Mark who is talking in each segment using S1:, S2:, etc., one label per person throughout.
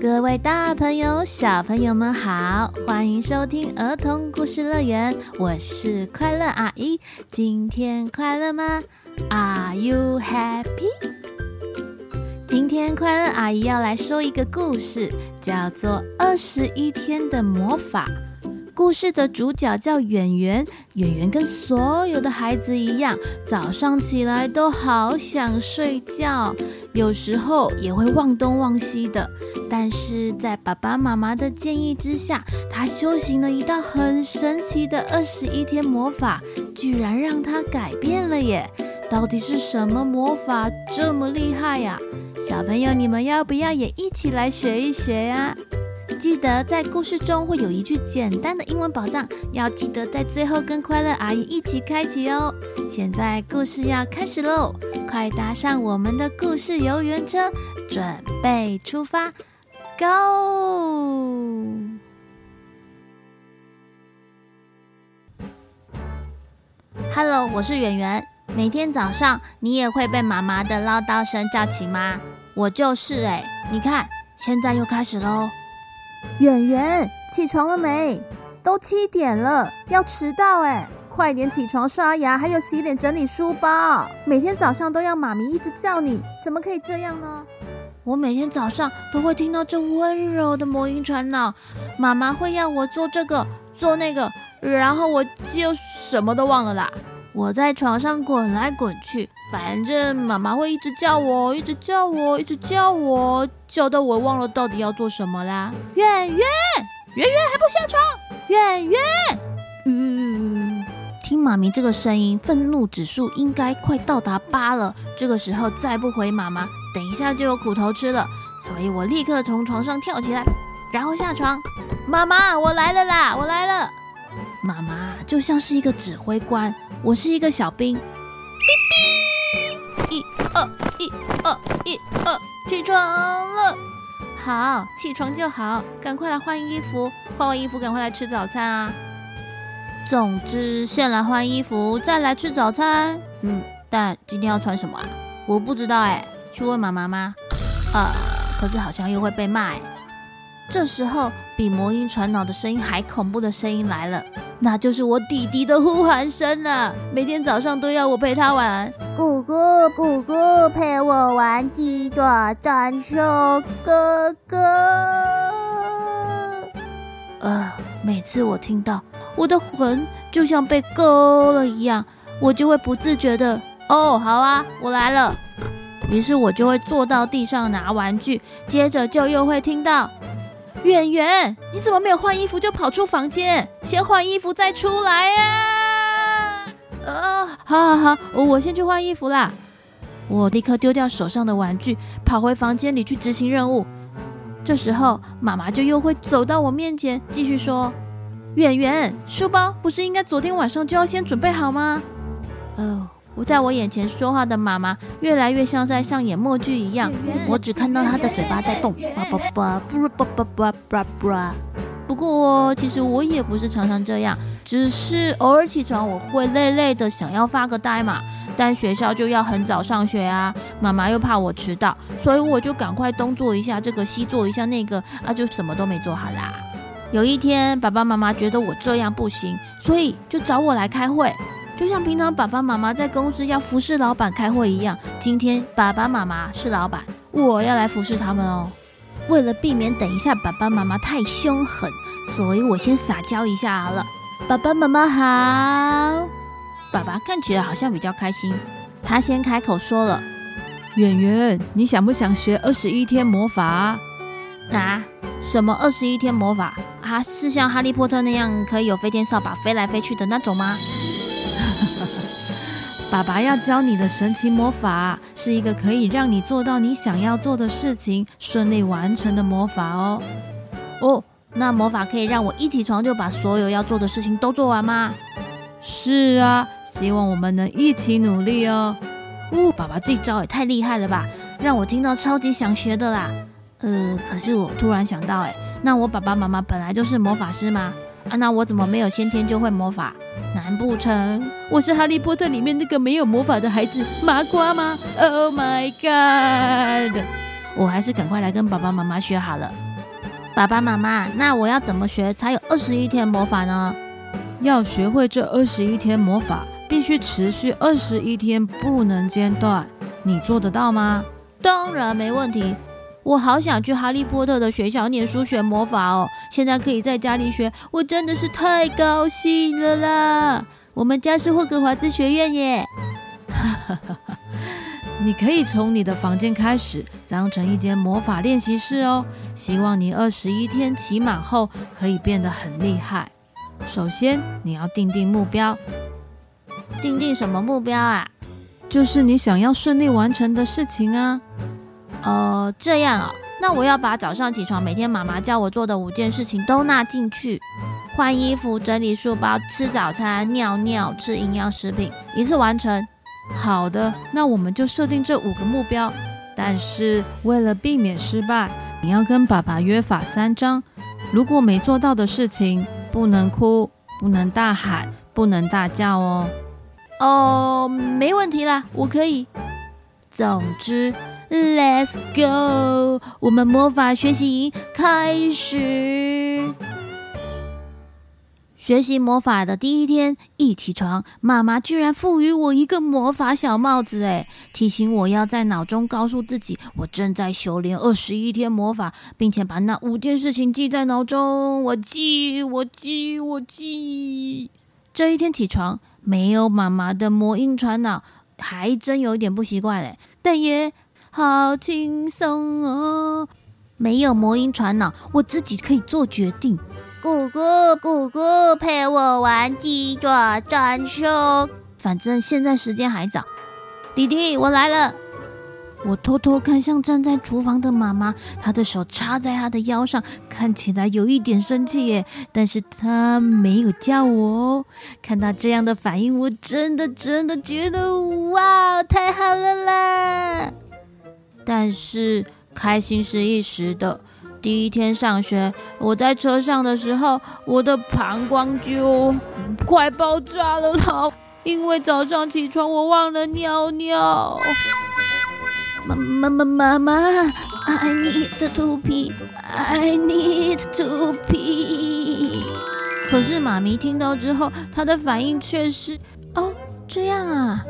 S1: 各位大朋友、小朋友们好，欢迎收听儿童故事乐园，我是快乐阿姨。今天快乐吗？Are you happy？今天快乐阿姨要来说一个故事，叫做《二十一天的魔法》。故事的主角叫圆圆，圆圆跟所有的孩子一样，早上起来都好想睡觉，有时候也会忘东忘西的。但是在爸爸妈妈的建议之下，他修行了一道很神奇的二十一天魔法，居然让他改变了耶！到底是什么魔法这么厉害呀？小朋友，你们要不要也一起来学一学呀？记得在故事中会有一句简单的英文宝藏，要记得在最后跟快乐阿姨一起开启哦。现在故事要开始喽，快搭上我们的故事游园车，准备出发！Go！Hello，我是圆圆。每天早上你也会被妈妈的唠叨声叫起吗？我就是哎，你看，现在又开始喽。
S2: 圆圆，起床了没？都七点了，要迟到哎！快点起床刷牙，还有洗脸整理书包。每天早上都要妈咪一直叫你，怎么可以这样呢？
S1: 我每天早上都会听到这温柔的魔音传脑，妈妈会要我做这个做那个，然后我就什么都忘了啦。我在床上滚来滚去。反正妈妈会一直叫我，一直叫我，一直叫我，叫到我忘了到底要做什么啦。圆圆，圆圆还不下床？圆圆，嗯，听妈咪这个声音，愤怒指数应该快到达八了。这个时候再不回妈妈，等一下就有苦头吃了。所以我立刻从床上跳起来，然后下床。妈妈，我来了啦，我来了。妈妈就像是一个指挥官，我是一个小兵。哔哔一二一二一二，起床了。好，起床就好，赶快来换衣服，换完衣服赶快来吃早餐啊。总之，先来换衣服，再来吃早餐。嗯，但今天要穿什么啊？我不知道哎，去问妈妈吗？呃，可是好像又会被骂哎。这时候，比魔音传脑的声音还恐怖的声音来了。那就是我弟弟的呼喊声了，每天早上都要我陪他玩。
S3: 姑姑，姑姑，陪我玩鸡爪战兽，哥哥。
S1: 呃，每次我听到，我的魂就像被勾了一样，我就会不自觉的，哦，好啊，我来了。于是我就会坐到地上拿玩具，接着就又会听到。圆圆，你怎么没有换衣服就跑出房间？先换衣服再出来呀！啊，好好好，我先去换衣服啦。我立刻丢掉手上的玩具，跑回房间里去执行任务。这时候，妈妈就又会走到我面前，继续说：“圆圆，书包不是应该昨天晚上就要先准备好吗？”哦。不在我眼前说话的妈妈，越来越像在上演默剧一样。我只看到她的嘴巴在动，叭叭叭，不叭叭叭叭叭。不过，其实我也不是常常这样，只是偶尔起床我会累累的，想要发个呆嘛。但学校就要很早上学啊，妈妈又怕我迟到，所以我就赶快东做一下这个，西做一下那个，啊，就什么都没做好啦。有一天，爸爸妈妈觉得我这样不行，所以就找我来开会。就像平常爸爸妈妈在公司要服侍老板开会一样，今天爸爸妈妈是老板，我要来服侍他们哦。为了避免等一下爸爸妈妈太凶狠，所以我先撒娇一下好了。爸爸妈妈好，爸爸看起来好像比较开心，他先开口说了：“
S2: 圆圆，你想不想学二十一天魔法？
S1: 啊，什么二十一天魔法啊？是像哈利波特那样可以有飞天扫把飞来飞去的那种吗？”
S2: 爸爸要教你的神奇魔法，是一个可以让你做到你想要做的事情顺利完成的魔法哦。
S1: 哦，那魔法可以让我一起床就把所有要做的事情都做完吗？
S2: 是啊，希望我们能一起努力哦。
S1: 哦，爸爸这招也太厉害了吧，让我听到超级想学的啦。呃，可是我突然想到，哎，那我爸爸妈妈本来就是魔法师吗？啊，那我怎么没有先天就会魔法？难不成我是哈利波特里面那个没有魔法的孩子麻瓜吗？Oh my god！我还是赶快来跟爸爸妈妈学好了。爸爸妈妈，那我要怎么学才有二十一天魔法呢？
S4: 要学会这二十一天魔法，必须持续二十一天，不能间断。你做得到吗？
S1: 当然没问题。我好想去哈利波特的学校念书学魔法哦！现在可以在家里学，我真的是太高兴了啦！我们家是霍格华兹学院耶。
S4: 你可以从你的房间开始，当成一间魔法练习室哦。希望你二十一天期满后可以变得很厉害。首先，你要定定目标。
S1: 定定什么目标啊？
S4: 就是你想要顺利完成的事情啊。
S1: 呃，这样啊，那我要把早上起床每天妈妈叫我做的五件事情都纳进去：换衣服、整理书包、吃早餐、尿尿、吃营养食品，一次完成。
S4: 好的，那我们就设定这五个目标。但是为了避免失败，你要跟爸爸约法三章：如果没做到的事情，不能哭，不能大喊，不能大叫哦。
S1: 哦，没问题啦，我可以。总之。Let's go！我们魔法学习营开始。学习魔法的第一天，一起床，妈妈居然赋予我一个魔法小帽子，诶，提醒我要在脑中告诉自己，我正在修炼二十一天魔法，并且把那五件事情记在脑中。我记，我记，我记。这一天起床，没有妈妈的魔音传脑，还真有点不习惯，诶，但也。好轻松哦！没有魔音传脑，我自己可以做决定。
S3: 姑姑，姑姑，陪我玩鸡爪战术。
S1: 反正现在时间还早。弟弟，我来了。我偷偷看向站在厨房的妈妈，她的手插在她的腰上，看起来有一点生气耶。但是她没有叫我哦。看到这样的反应，我真的真的觉得哇，太好了啦！但是开心是一时的。第一天上学，我在车上的时候，我的膀胱就快爆炸了啦！因为早上起床我忘了尿尿。妈妈妈妈妈，I need to pee，I need to pee。可是妈咪听到之后，她的反应却是：哦，这样啊，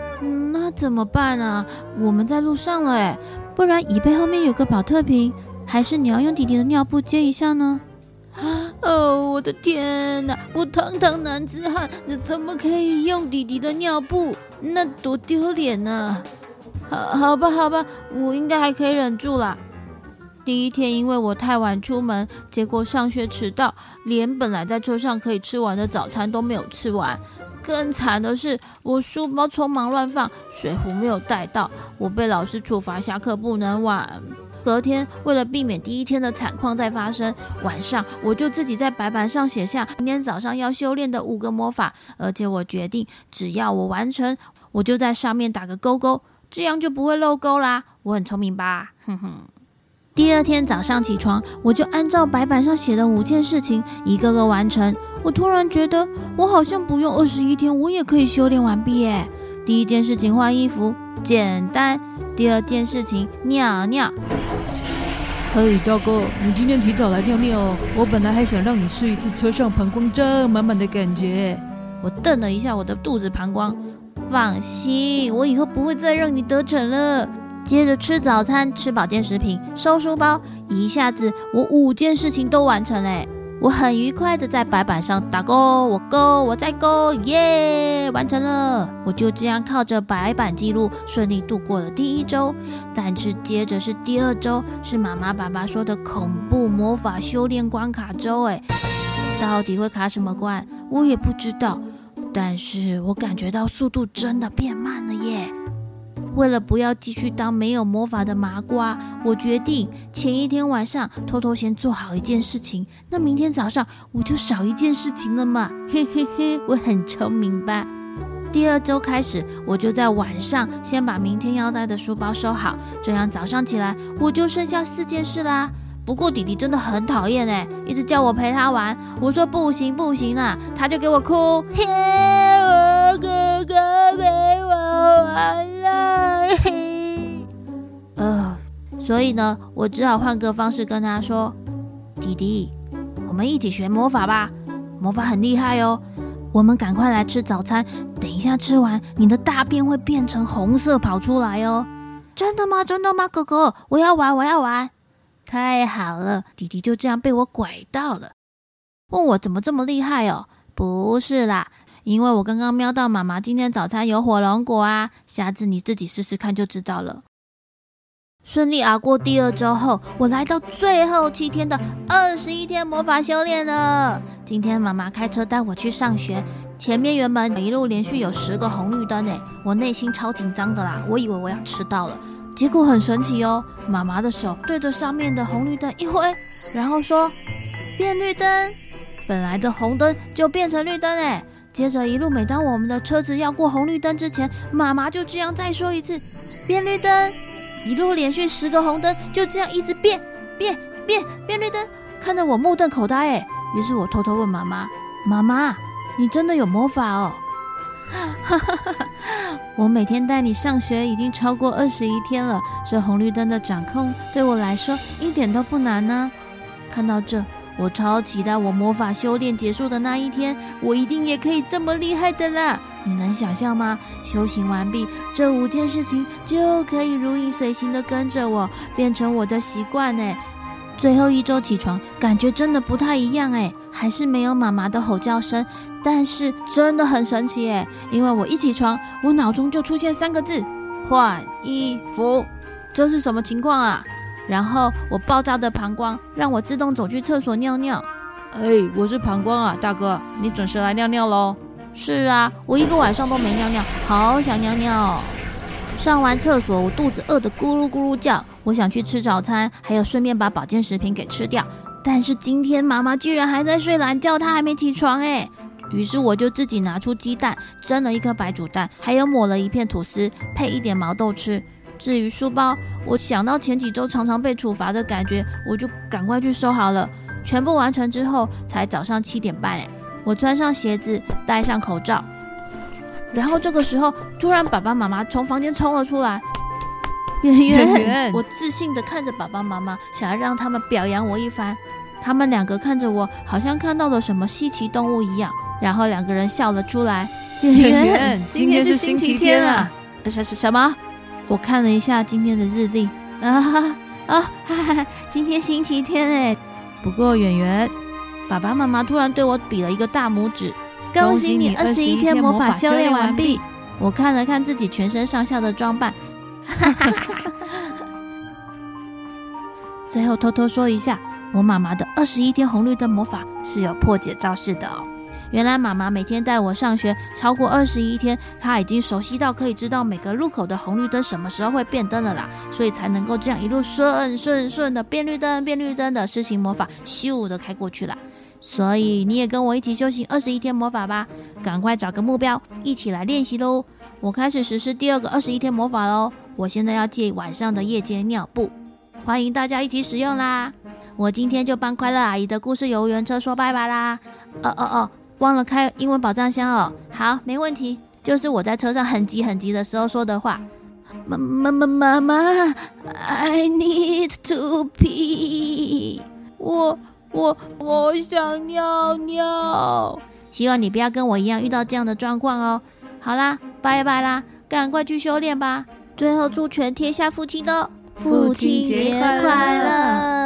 S1: 那怎么办啊？我们在路上了，哎。不然椅背后面有个宝特瓶，还是你要用弟弟的尿布接一下呢？哦，我的天哪！我堂堂男子汉，你怎么可以用弟弟的尿布？那多丢脸呢！好，好吧，好吧，我应该还可以忍住啦。第一天因为我太晚出门，结果上学迟到，连本来在车上可以吃完的早餐都没有吃完。更惨的是，我书包匆忙乱放，水壶没有带到，我被老师处罚下课不能晚。隔天为了避免第一天的惨况再发生，晚上我就自己在白板上写下明天早上要修炼的五个魔法，而且我决定只要我完成，我就在上面打个勾勾，这样就不会漏勾啦。我很聪明吧？哼哼。第二天早上起床，我就按照白板上写的五件事情一个个完成。我突然觉得，我好像不用二十一天，我也可以修炼完毕耶。第一件事情换衣服，简单；第二件事情尿尿。
S4: 嘿，大哥，你今天提早来尿尿哦。我本来还想让你试一次车上膀胱胀满满的感觉。
S1: 我瞪了一下我的肚子膀胱，放心，我以后不会再让你得逞了。接着吃早餐，吃保健食品，收书包，一下子我五件事情都完成嘞！我很愉快的在白板上打勾，我勾，我再勾，耶，完成了！我就这样靠着白板记录顺利度过了第一周。但是接着是第二周，是妈妈爸爸说的恐怖魔法修炼关卡周，哎，到底会卡什么关？我也不知道。但是我感觉到速度真的变慢了耶！为了不要继续当没有魔法的麻瓜，我决定前一天晚上偷偷先做好一件事情，那明天早上我就少一件事情了嘛。嘿嘿嘿，我很聪明吧？第二周开始，我就在晚上先把明天要带的书包收好，这样早上起来我就剩下四件事啦。不过弟弟真的很讨厌哎，一直叫我陪他玩，我说不行不行啦，他就给我哭。嘿，我哥哥陪我玩。所以呢，我只好换个方式跟他说：“弟弟弟，我们一起学魔法吧，魔法很厉害哦。我们赶快来吃早餐，等一下吃完，你的大便会变成红色跑出来哦。
S3: 真的吗？真的吗？哥哥，我要玩，我要玩。
S1: 太好了，弟弟就这样被我拐到了。问我怎么这么厉害哦？不是啦，因为我刚刚瞄到妈妈今天早餐有火龙果啊，下次你自己试试看就知道了。顺利熬过第二周后，我来到最后七天的二十一天魔法修炼了。今天妈妈开车带我去上学，前面原本一路连续有十个红绿灯诶，我内心超紧张的啦，我以为我要迟到了。结果很神奇哦，妈妈的手对着上面的红绿灯一挥，然后说变绿灯，本来的红灯就变成绿灯诶。接着一路每当我们的车子要过红绿灯之前，妈妈就这样再说一次变绿灯。一路连续十个红灯，就这样一直变变变变绿灯，看得我目瞪口呆哎。于是我偷偷问妈妈：“妈妈，你真的有魔法哦？”哈哈哈哈，我每天带你上学已经超过二十一天了，这红绿灯的掌控对我来说一点都不难呢。看到这，我超期待我魔法修炼结束的那一天，我一定也可以这么厉害的啦。你能想象吗？修行完毕，这五件事情就可以如影随形的跟着我，变成我的习惯呢。最后一周起床，感觉真的不太一样哎，还是没有妈妈的吼叫声，但是真的很神奇哎，因为我一起床，我脑中就出现三个字：换衣服。这是什么情况啊？然后我爆炸的膀胱让我自动走去厕所尿尿。
S4: 哎，我是膀胱啊，大哥，你准时来尿尿喽。
S1: 是啊，我一个晚上都没尿尿，好想尿尿哦。上完厕所，我肚子饿得咕噜咕噜叫，我想去吃早餐，还有顺便把保健食品给吃掉。但是今天妈妈居然还在睡懒觉，她还没起床哎。于是我就自己拿出鸡蛋，蒸了一颗白煮蛋，还有抹了一片吐司，配一点毛豆吃。至于书包，我想到前几周常常被处罚的感觉，我就赶快去收好了。全部完成之后，才早上七点半哎。我穿上鞋子，戴上口罩，然后这个时候，突然爸爸妈妈从房间冲了出来。圆圆，我自信的看着爸爸妈妈，想要让他们表扬我一番。他们两个看着我，好像看到了什么稀奇动物一样，然后两个人笑了出来。
S4: 圆圆，今天是星期天啊！
S1: 什什什么？我看了一下今天的日历，啊哈啊哈哈，今天星期天哎。
S4: 不过圆圆。
S1: 爸爸妈妈突然对我比了一个大拇指，恭喜你二十一天魔法修炼完毕。我看了看自己全身上下的装扮，最后偷偷说一下，我妈妈的二十一天红绿灯魔法是有破解招式的哦。原来妈妈每天带我上学超过二十一天，她已经熟悉到可以知道每个路口的红绿灯什么时候会变灯了啦，所以才能够这样一路顺顺顺的变绿灯变绿灯的施行魔法，咻的开过去了。所以你也跟我一起修行二十一天魔法吧，赶快找个目标，一起来练习喽！我开始实施第二个二十一天魔法喽！我现在要借晚上的夜间尿布，欢迎大家一起使用啦！我今天就帮快乐阿姨的故事游园车说拜拜啦！哦哦哦，忘了开英文宝藏箱哦。好，没问题，就是我在车上很急很急的时候说的话。妈妈妈妈妈，I need to pee，我。我我想尿尿，希望你不要跟我一样遇到这样的状况哦。好啦，拜拜啦，赶快去修炼吧。最后祝全天下父亲都父亲节快乐。